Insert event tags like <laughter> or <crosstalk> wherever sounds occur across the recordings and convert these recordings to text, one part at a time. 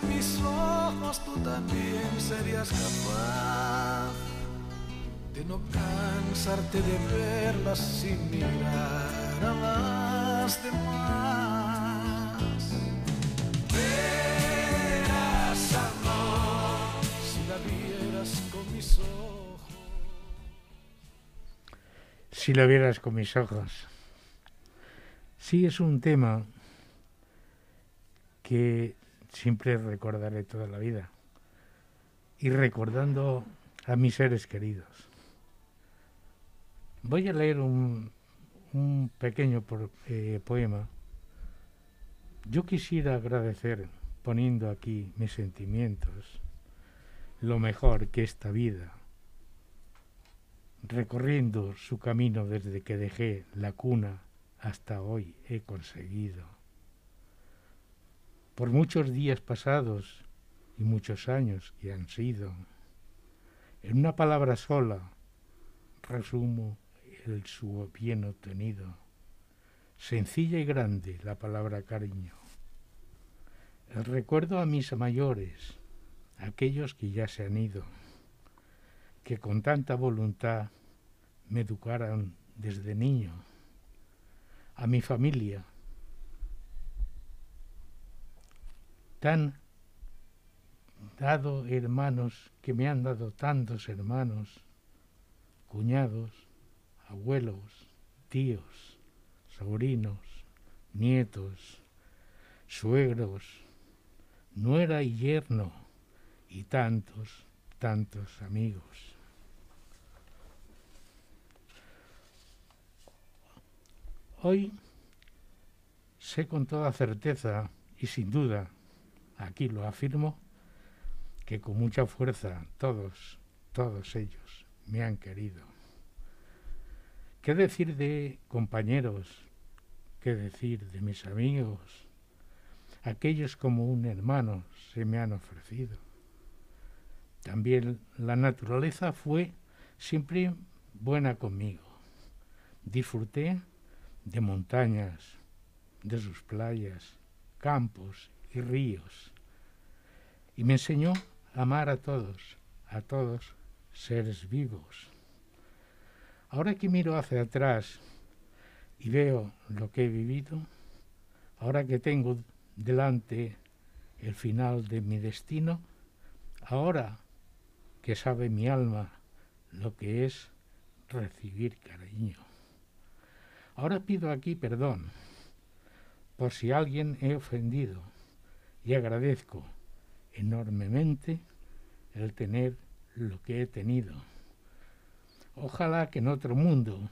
con mis ojos, tú también serías capaz de no cansarte de verlas sin mirar a las demás. Verás amor si la vieras con mis ojos. Si lo vieras con mis ojos. Sí, es un tema que siempre recordaré toda la vida. Y recordando a mis seres queridos. Voy a leer un, un pequeño eh, poema. Yo quisiera agradecer, poniendo aquí mis sentimientos, lo mejor que esta vida, recorriendo su camino desde que dejé la cuna hasta hoy he conseguido. Por muchos días pasados y muchos años que han sido, en una palabra sola resumo el su bien obtenido. Sencilla y grande la palabra cariño. El recuerdo a mis mayores, aquellos que ya se han ido, que con tanta voluntad me educaron desde niño, a mi familia, tan dado hermanos que me han dado tantos hermanos, cuñados, abuelos, tíos, sobrinos, nietos, suegros, nuera y yerno, y tantos, tantos amigos. Hoy sé con toda certeza y sin duda, aquí lo afirmo, que con mucha fuerza todos, todos ellos me han querido. ¿Qué decir de compañeros? ¿Qué decir de mis amigos? Aquellos como un hermano se me han ofrecido. También la naturaleza fue siempre buena conmigo. Disfruté de montañas, de sus playas, campos y ríos. Y me enseñó a amar a todos, a todos seres vivos. Ahora que miro hacia atrás y veo lo que he vivido, ahora que tengo delante el final de mi destino, ahora que sabe mi alma lo que es recibir cariño. Ahora pido aquí perdón por si alguien he ofendido y agradezco enormemente el tener lo que he tenido. Ojalá que en otro mundo,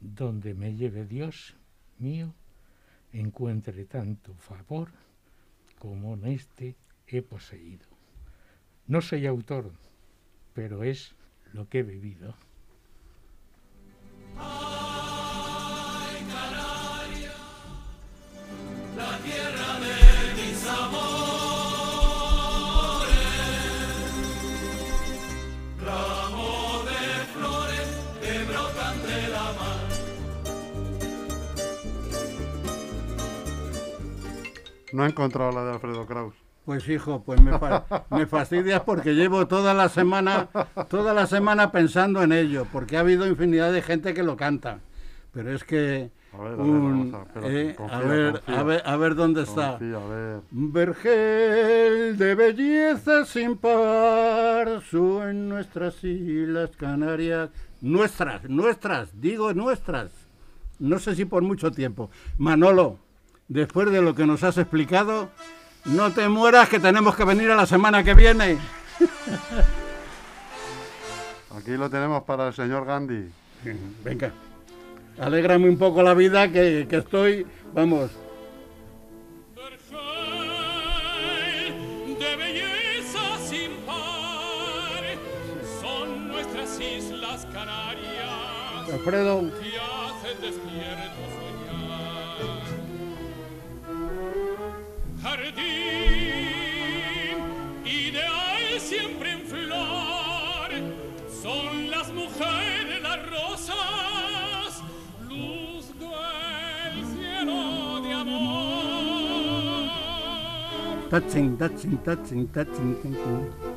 donde me lleve Dios mío, encuentre tanto favor como en este he poseído. No soy autor, pero es lo que he vivido. No he encontrado la de Alfredo Kraus. Pues hijo, pues me, fa- me fastidias porque llevo toda la semana, toda la semana pensando en ello, porque ha habido infinidad de gente que lo canta. Pero es que A ver, a ver, a- espérate, eh, confía, a ver, confía. a ver, a ver dónde está. Confía, a ver. Vergel de belleza sin par, su en nuestras islas Canarias. Nuestras, nuestras, digo nuestras. No sé si por mucho tiempo. Manolo, después de lo que nos has explicado, no te mueras que tenemos que venir a la semana que viene. <laughs> Aquí lo tenemos para el señor Gandhi. Venga, alégrame un poco la vida que, que estoy, vamos, Vergel 得劲，得劲，得劲，得劲，得劲。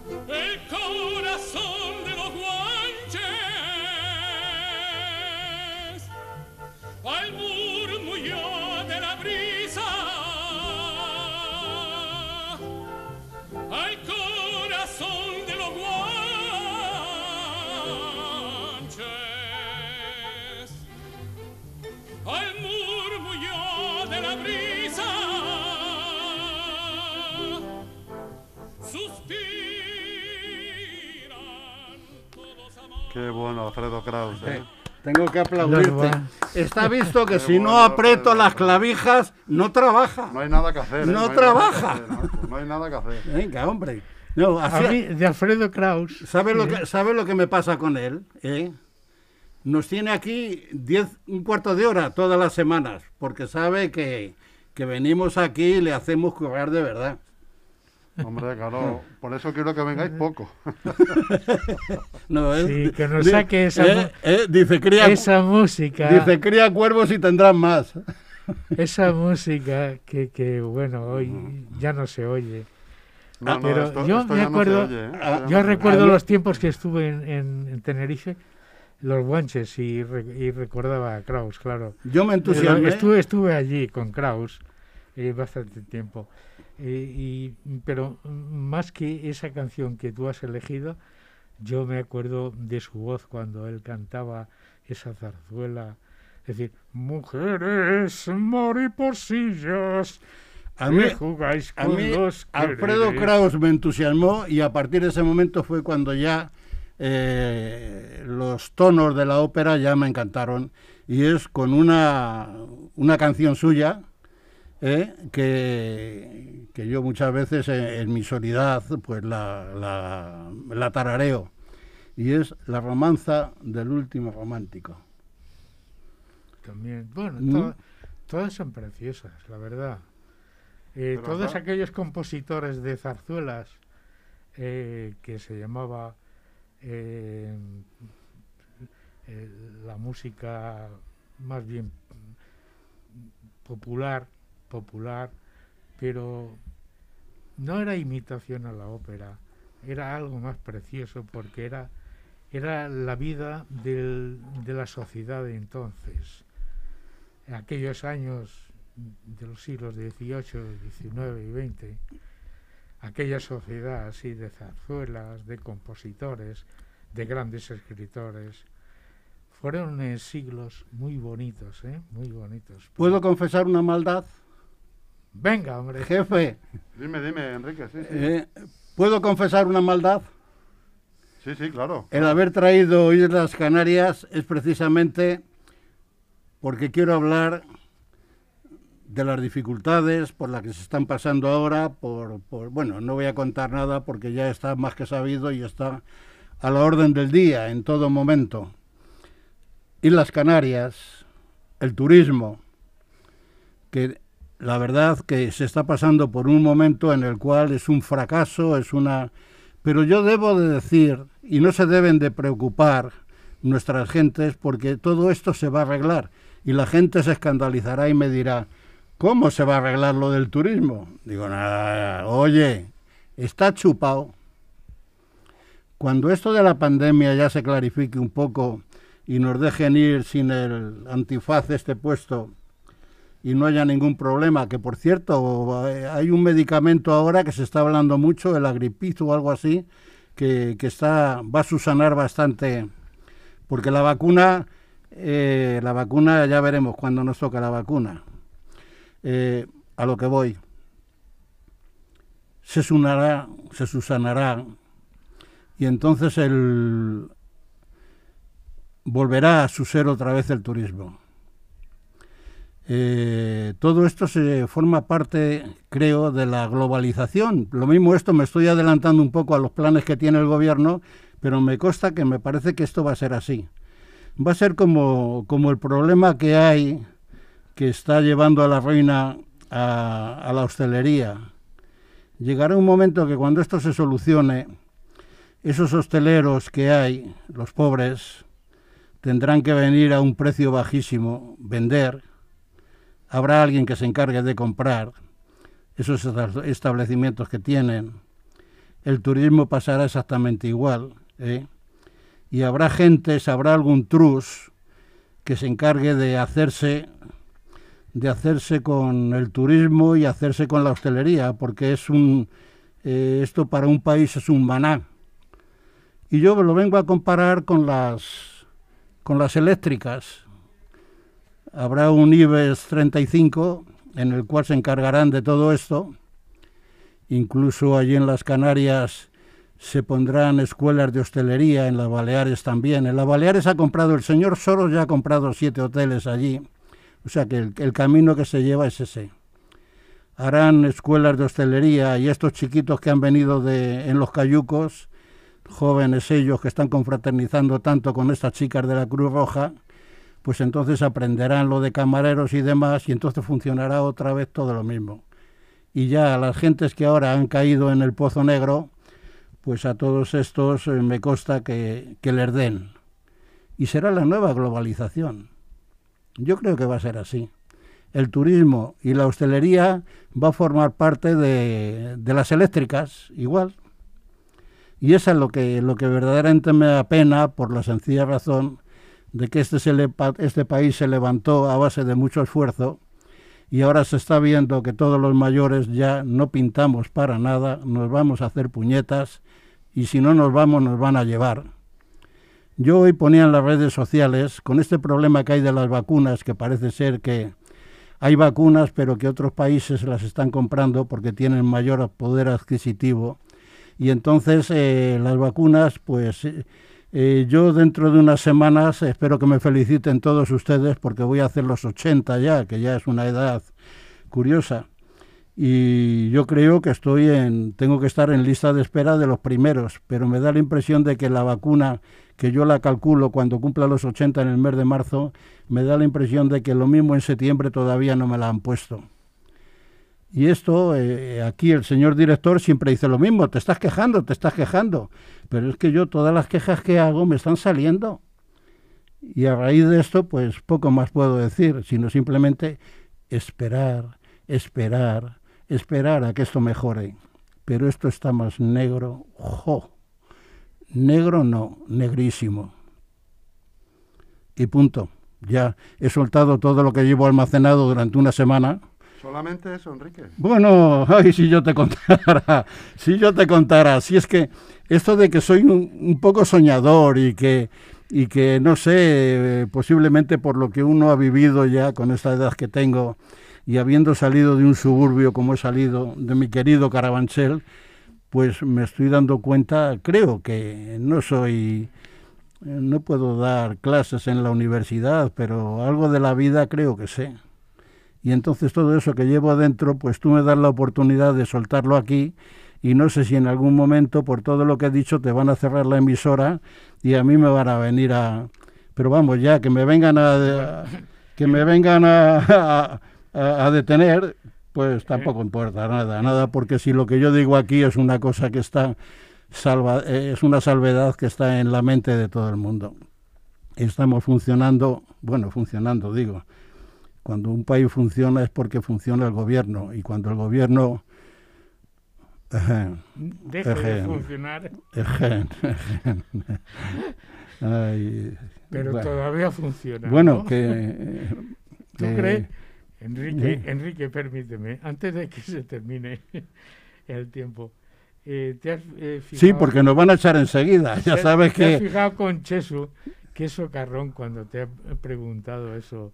Aplaudirte. Está visto que si no aprieto las clavijas, no trabaja. No hay nada que hacer. ¿eh? No trabaja. hacer, Nacho, No hay nada que hacer. Venga, hombre. No, A hacía- mí, de Alfredo Kraus. ¿Sabe lo, eh, que, ¿Sabe lo que me pasa con él? eh? Nos tiene aquí diez, un cuarto de hora todas las semanas, porque sabe que, que venimos aquí y le hacemos currar de verdad. Hombre, <laughs> claro. Por eso quiero que vengáis poco. <laughs> No, él Sí, que nos di- saque esa eh, eh, dice, cría, Esa música. dice, cría cuervos y tendrán más. <laughs> Esa música que, que, bueno, hoy ya no se oye. No, no, pero esto- yo esto me no acuerdo- oye, ¿eh? Ah, Yo recuerdo los tiempos que estuve en, en- en Tenerife, los guanches, y, re- y recordaba a Kraus, claro. Yo me entusiasmé. Estuve, estuve allí con Kraus eh, bastante tiempo. Eh, y, pero más que esa canción que tú has elegido, yo me acuerdo de su voz cuando él cantaba esa zarzuela. Es decir, mujeres mariposillas, A mí, jugáis a con mí los Alfredo quereres". Kraus me entusiasmó y a partir de ese momento fue cuando ya eh, los tonos de la ópera ya me encantaron y es con una, una canción suya eh, que, que yo muchas veces en, en mi soledad pues la, la, la tarareo y es la romanza del último romántico. También. Bueno, Mm. to- todas son preciosas, la verdad. Eh, todos aquellos compositores de zarzuelas eh, que se llamaba eh, eh, la música más bien popular, popular, pero no era imitación a la ópera, era algo más precioso porque era, era la vida del- de la sociedad de entonces. En aquellos años de los siglos XVIII, XIX y XX, aquella sociedad así de zarzuelas, de compositores, de grandes escritores, fueron eh, siglos muy bonitos, ¿eh? muy bonitos. ¿Puedo confesar una maldad? Venga, hombre. Jefe, Dime, dime, Enrique, sí, sí. eh, ¿puedo confesar una maldad? Sí, sí, claro. El haber traído Islas Canarias es precisamente porque quiero hablar de las dificultades por las que se están pasando ahora, por, por- bueno, no voy a contar nada porque ya está más que sabido y está a la orden del día en todo momento. Islas Canarias, el turismo, que la verdad que se está pasando por un momento en el cual es un fracaso, es una... Pero yo debo de decir, y no se deben de preocupar nuestras gentes, porque todo esto se va a arreglar. Y la gente se escandalizará y me dirá, ¿cómo se va a arreglar lo del turismo? Digo, nada, oye, está chupado. Cuando esto de la pandemia ya se clarifique un poco y nos dejen ir sin el antifaz este puesto y no haya ningún problema, que por cierto eh, hay un medicamento ahora que se está hablando mucho, el agripiz o algo así, que, que está, va a susanar bastante, porque la vacuna, eh, la vacuna ya veremos cuando nos toca la vacuna. Eh, a lo que voy, se sunará, se susanará, y entonces el, volverá a su ser otra vez el turismo. Eh, todo esto se forma parte, creo, de la globalización. Lo mismo esto me estoy adelantando un poco a los planes que tiene el gobierno, pero me consta que me parece que esto va a ser así. Va a ser como, como el problema que hay que está llevando a la ruina a, a la hostelería. Llegará un momento que cuando esto se solucione, esos hosteleros que hay, los pobres, tendrán que venir a un precio bajísimo, vender, habrá alguien que se encargue de comprar esos establecimientos que tienen, el turismo pasará exactamente igual, ¿eh? y habrá gente, habrá algún trus que se encargue de hacerse de hacerse con el turismo y hacerse con la hostelería, porque es un eh, esto para un país es un maná. Y yo lo vengo a comparar con las con las eléctricas. Habrá un IBEX 35 en el cual se encargarán de todo esto. Incluso allí en las Canarias se pondrán escuelas de hostelería, en las Baleares también. En las Baleares ha comprado, el señor Soros ya ha comprado siete hoteles allí. O sea que el, el camino que se lleva es ese. Harán escuelas de hostelería y estos chiquitos que han venido de, en los cayucos, jóvenes ellos que están confraternizando tanto con estas chicas de la Cruz Roja, pues entonces aprenderán lo de camareros y demás y entonces funcionará otra vez todo lo mismo. Y ya las gentes que ahora han caído en el pozo negro, pues a todos estos eh, me consta que, que les den. Y será la nueva globalización. Yo creo que va a ser así. El turismo y la hostelería va a formar parte de, de las eléctricas, igual. Y eso es lo que, lo que verdaderamente me da pena por la sencilla razón de que este, este país se levantó a base de mucho esfuerzo y ahora se está viendo que todos los mayores ya no pintamos para nada, nos vamos a hacer puñetas y si no nos vamos nos van a llevar. Yo hoy ponía en las redes sociales, con este problema que hay de las vacunas, que parece ser que hay vacunas, pero que otros países las están comprando porque tienen mayor poder adquisitivo. Y entonces eh, las vacunas, pues eh, eh, yo dentro de unas semanas espero que me feliciten todos ustedes porque voy a hacer los 80 ya, que ya es una edad curiosa y yo creo que estoy en, tengo que estar en lista de espera de los primeros, pero me da la impresión de que la vacuna, que yo la calculo cuando cumpla los 80 en el mes de marzo, me da la impresión de que lo mismo en septiembre todavía no me la han puesto. Y esto, eh, aquí el señor director siempre dice lo mismo, te estás quejando, te estás quejando, pero es que yo todas las quejas que hago me están saliendo. Y a raíz de esto, pues poco más puedo decir, sino simplemente esperar, esperar, esperar a que esto mejore. Pero esto está más negro, ¡jo! Negro no, negrísimo. Y punto. Ya he soltado todo lo que llevo almacenado durante una semana. ¿Solamente eso, Enrique? Bueno, <laughs> ay, si yo te contara, si yo te contara, si es que esto de que soy un, un poco soñador y que, y que, no sé, posiblemente por lo que uno ha vivido ya con esta edad que tengo, y habiendo salido de un suburbio como he salido, de mi querido Carabanchel, pues me estoy dando cuenta, creo que no soy, no puedo dar clases en la universidad, pero algo de la vida creo que sé. Y entonces todo eso que llevo adentro, pues tú me das la oportunidad de soltarlo aquí y no sé si en algún momento, por todo lo que he dicho, te van a cerrar la emisora y a mí me van a venir a... Pero vamos, ya, que me vengan a... que me vengan a a, detener, pues tampoco importa nada, nada, porque si lo que yo digo aquí es una cosa que está salva, eh, es una salvedad que está en la mente de todo el mundo. Estamos funcionando, bueno, funcionando, digo. Cuando un país funciona es porque funciona el gobierno y cuando el gobierno deja de funcionar. Pero todavía funciona. Bueno, que. ¿Tú crees? Enrique, Enrique, permíteme, antes de que se termine <laughs> el tiempo, eh, ¿te has, eh, fijado, Sí, porque nos van a echar enseguida, ya sabes te que... has fijado con Chesu, que es socarrón cuando te ha preguntado eso.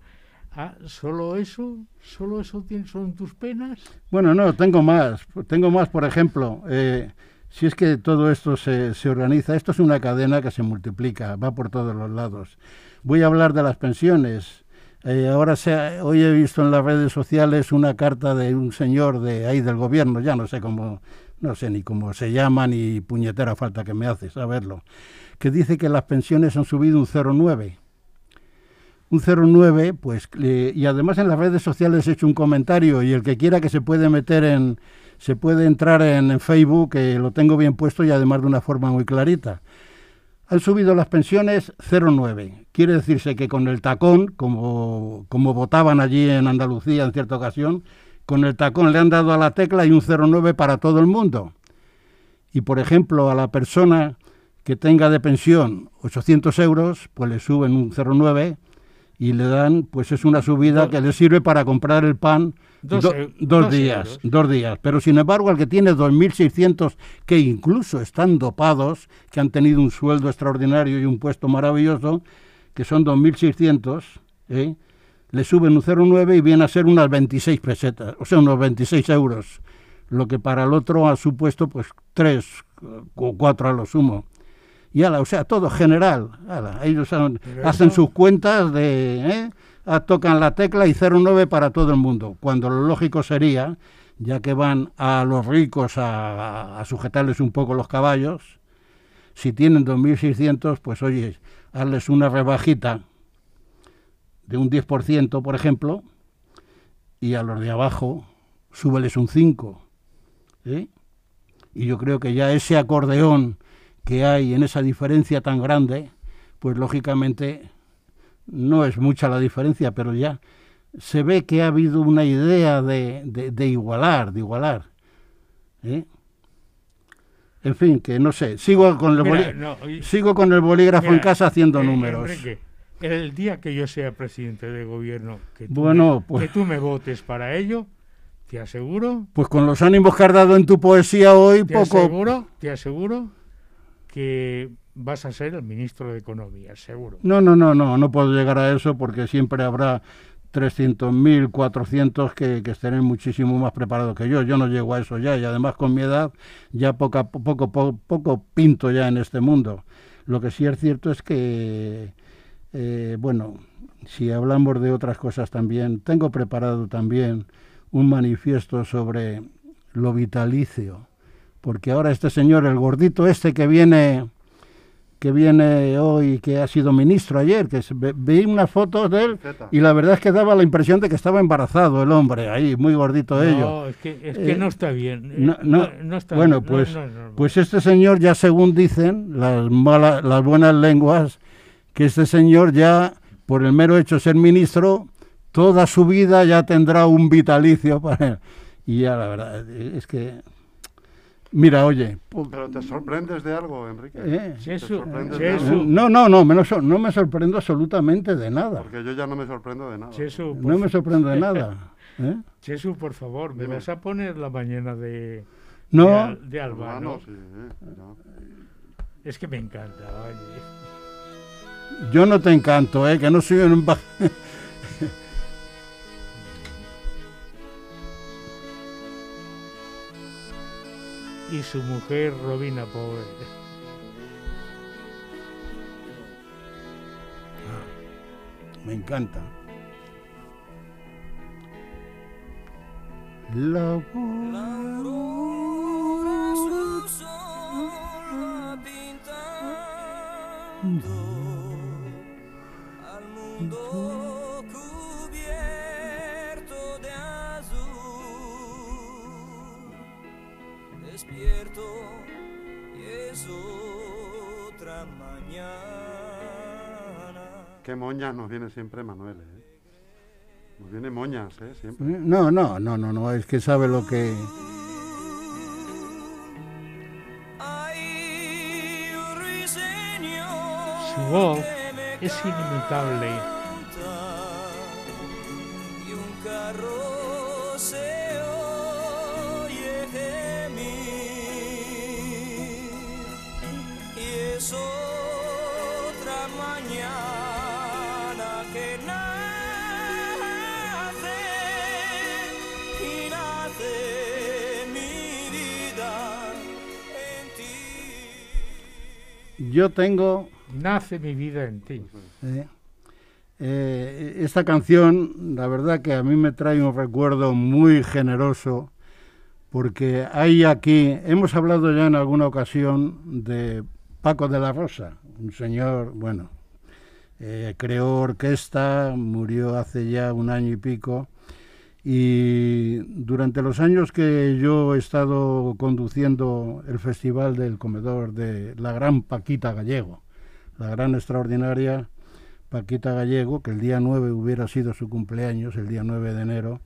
Ah, ¿solo eso? ¿Solo eso son tus penas? Bueno, no, tengo más. Tengo más, por ejemplo, eh, si es que todo esto se, se organiza, esto es una cadena que se multiplica, va por todos los lados. Voy a hablar de las pensiones. Eh, ahora se, hoy he visto en las redes sociales una carta de un señor de ahí del gobierno, ya no sé cómo, no sé ni cómo se llama ni puñetera falta que me hace saberlo, que dice que las pensiones han subido un 0,9. Un 0,9, pues, y además en las redes sociales he hecho un comentario y el que quiera que se puede meter en, se puede entrar en, en Facebook, que lo tengo bien puesto y además de una forma muy clarita. Han subido las pensiones 0,9. Quiere decirse que con el tacón, como, como votaban allí en Andalucía en cierta ocasión, con el tacón le han dado a la tecla y un 0,9 para todo el mundo. Y por ejemplo, a la persona que tenga de pensión 800 euros, pues le suben un 0,9 y le dan, pues es una subida que le sirve para comprar el pan Dos do- eu- dos dos días, euros. dos días. Pero sin embargo, al que tiene 2.600, que incluso están dopados, que han tenido un sueldo extraordinario y un puesto maravilloso, que son 2.600, ¿eh? le suben un 0,9 y viene a ser unas 26 pesetas, o sea, unos 26 euros. Lo que para el otro ha supuesto pues 3 o 4 a lo sumo. Y ala, o sea, todo general. ala, ellos han- hacen sus cuentas de... ¿eh? Ah, tocan la tecla y 0,9 para todo el mundo. Cuando lo lógico sería, ya que van a los ricos a, a- a sujetarles un poco los caballos, si tienen 2.600, pues oye, hazles una rebajita de un 10%, por ejemplo, y a los de abajo súbeles un 5%. ¿eh? Y yo creo que ya ese acordeón que hay en esa diferencia tan grande, pues lógicamente no es mucha la diferencia, pero ya se ve que ha habido una idea de, de- de igualar, de igualar. ¿eh? En fin, que no sé, sigo con el, Mira, boli- no, y- sigo con el bolígrafo en casa haciendo eh, números. Enrique, el día que yo sea presidente de gobierno, que tú, Bueno, me, pues- que tú me votes para ello, te aseguro, Pues con los ánimos que has dado en tu poesía hoy, te poco... aseguro, te aseguro que vas a ser el ministro de Economía, seguro. No, no, no, no, no puedo llegar a eso porque siempre habrá 300.000, 400 que, que estén muchísimo más preparados que yo. Yo no llego a eso ya y además con mi edad ya poco, poco, poco, poco pinto ya en este mundo. Lo que sí es cierto es que, eh, bueno, si hablamos de otras cosas también, tengo preparado también un manifiesto sobre lo vitalicio, porque ahora este señor, el gordito este que viene que viene hoy, que ha sido ministro ayer, que vi unas fotos de él y la verdad es que daba la impresión de que estaba embarazado el hombre, ahí, muy gordito ello. No, es que, es que Eh, no está bien. eh, No, no, no está bueno, no- pues, no pues este señor ya según dicen las malas, las buenas lenguas, que este señor ya, por el mero hecho de ser ministro, toda su vida ya tendrá un vitalicio para él. Y ya la verdad, es que, mira, oye, Pero te sorprendes de algo, Enrique. eh, te sorprendes de algo. no, no, no, me no, no me sorprendo absolutamente de nada. Porque yo ya no me sorprendo de nada. No me sorprendo de <laughs> nada. ¿eh? Chesu, por favor, me Dime. vas a poner la mañana de, de, No, Al- de Alba, Hermano, ¿no? sí, eh, ya. Es que me encanta, oye. yo no te encanto, ¿eh? que no soy un... <laughs> Y su mujer, Robina Power. Me encanta. La La Despierto y es otra mañana. Qué moñas nos viene siempre Manuel, ¿eh? Nos viene moñas, ¿eh? Siempre. No, no, no, no, no, es que sabe lo que... Su voz es inimitable. Yo tengo Nace mi vida en ti. Eh, eh, esta canción, la verdad que a mí me trae un recuerdo muy generoso, porque hay aquí, hemos hablado ya en alguna ocasión de Paco de la Rosa, un señor, bueno, eh, creó orquesta, murió hace ya un año y pico, Y durante los años que yo he estado conduciendo el Festival del Comedor de la gran Paquita Gallego, la gran extraordinaria Paquita Gallego, que el día 9 hubiera sido su cumpleaños, el día 9 de enero,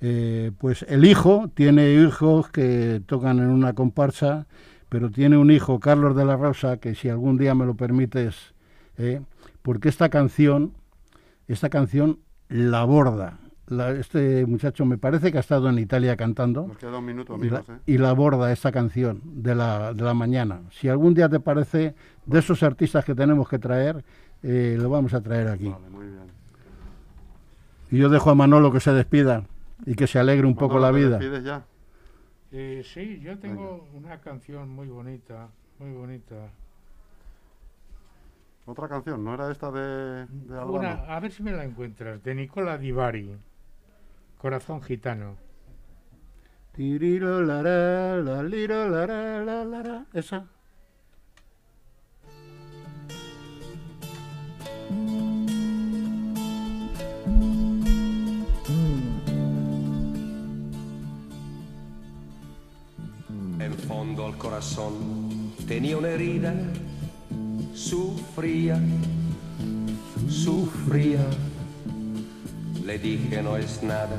eh, pues el hijo tiene hijos que tocan en una comparsa, pero tiene un hijo, Carlos de la Rosa, que si algún día me lo permites, eh, porque esta canción, esta canción la aborda. La- este muchacho me parece que ha estado en Italia cantando Nos queda un minuto, y la, amigos. ¿eh? y la aborda esta canción de la, de la mañana. Si algún día te parece, de esos artistas que tenemos que traer, eh, lo vamos a traer aquí. Vale, muy bien. Y yo dejo a Manolo que se despida y que se alegre un poco la ¿te vida. despides ya? Eh, sí, yo tengo una canción muy bonita, muy bonita. Otra canción, ¿no era esta de, de Albano? Una, a ver si me la encuentras, de Nicola Di Bari, Corazón Gitano. Esa. En fondo al corazón tenía una herida, sufría, sufría. Le dije no es nada,